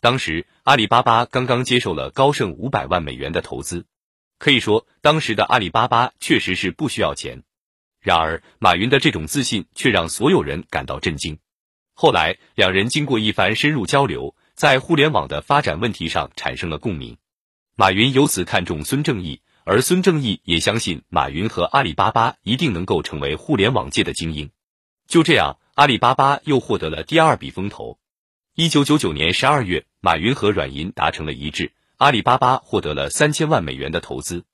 当时阿里巴巴刚刚接受了高盛五百万美元的投资，可以说当时的阿里巴巴确实是不需要钱。然而，马云的这种自信却让所有人感到震惊。后来，两人经过一番深入交流，在互联网的发展问题上产生了共鸣。马云由此看中孙正义，而孙正义也相信马云和阿里巴巴一定能够成为互联网界的精英。就这样，阿里巴巴又获得了第二笔风投。一九九九年十二月，马云和软银达成了一致，阿里巴巴获得了三千万美元的投资。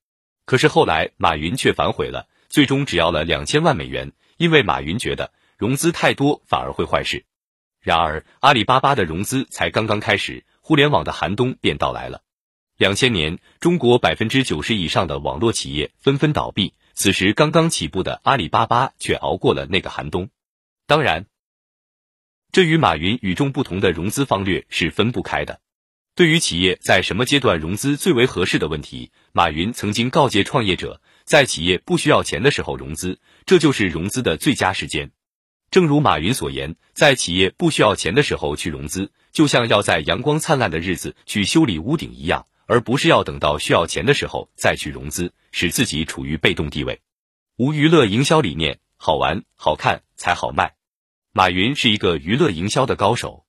可是后来，马云却反悔了，最终只要了两千万美元，因为马云觉得融资太多反而会坏事。然而，阿里巴巴的融资才刚刚开始，互联网的寒冬便到来了。两千年，中国百分之九十以上的网络企业纷纷倒闭，此时刚刚起步的阿里巴巴却熬过了那个寒冬。当然。这与马云与众不同的融资方略是分不开的。对于企业在什么阶段融资最为合适的问题，马云曾经告诫创业者，在企业不需要钱的时候融资，这就是融资的最佳时间。正如马云所言，在企业不需要钱的时候去融资，就像要在阳光灿烂的日子去修理屋顶一样，而不是要等到需要钱的时候再去融资，使自己处于被动地位。无娱乐营销理念，好玩好看才好卖。马云是一个娱乐营销的高手。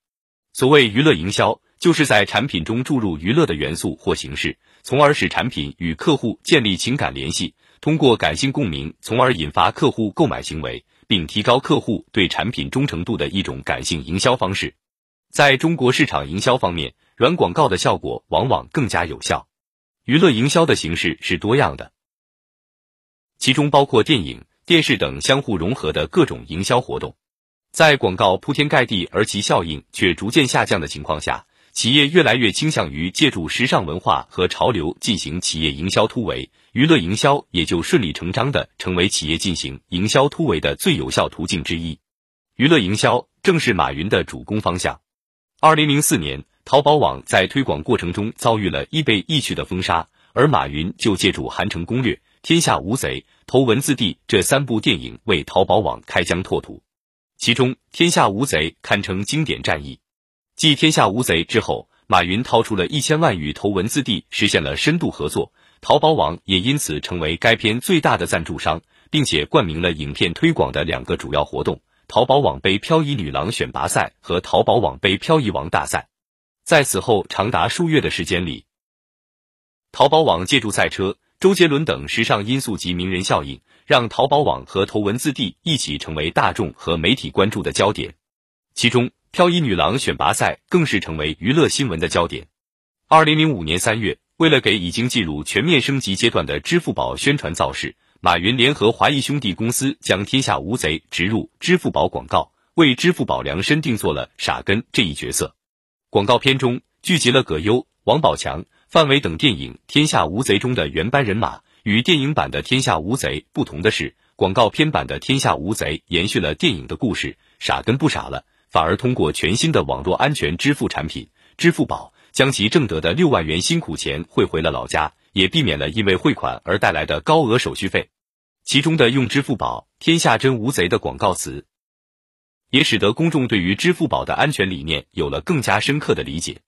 所谓娱乐营销，就是在产品中注入娱乐的元素或形式，从而使产品与客户建立情感联系，通过感性共鸣，从而引发客户购买行为，并提高客户对产品忠诚度的一种感性营销方式。在中国市场营销方面，软广告的效果往往更加有效。娱乐营销的形式是多样的，其中包括电影、电视等相互融合的各种营销活动。在广告铺天盖地而其效应却逐渐下降的情况下，企业越来越倾向于借助时尚文化和潮流进行企业营销突围，娱乐营销也就顺理成章的成为企业进行营销突围的最有效途径之一。娱乐营销正是马云的主攻方向。二零零四年，淘宝网在推广过程中遭遇了易被易去的封杀，而马云就借助《韩城攻略》《天下无贼》《头文字 D》这三部电影为淘宝网开疆拓土。其中，《天下无贼》堪称经典战役。继《天下无贼》之后，马云掏出了一千万与头文字 D 实现了深度合作，淘宝网也因此成为该片最大的赞助商，并且冠名了影片推广的两个主要活动：淘宝网杯漂移女郎选拔赛和淘宝网杯漂移王大赛。在此后长达数月的时间里，淘宝网借助赛车、周杰伦等时尚因素及名人效应。让淘宝网和头文字 D 一起成为大众和媒体关注的焦点，其中漂移女郎选拔赛更是成为娱乐新闻的焦点。二零零五年三月，为了给已经进入全面升级阶段的支付宝宣传造势，马云联合华谊兄弟公司将《天下无贼》植入支付宝广告，为支付宝量身定做了傻根这一角色。广告片中聚集了葛优、王宝强、范伟等电影《天下无贼》中的原班人马。与电影版的《天下无贼》不同的是，广告片版的《天下无贼》延续了电影的故事，傻跟不傻了，反而通过全新的网络安全支付产品支付宝，将其挣得的六万元辛苦钱汇回了老家，也避免了因为汇款而带来的高额手续费。其中的用支付宝“天下真无贼”的广告词，也使得公众对于支付宝的安全理念有了更加深刻的理解。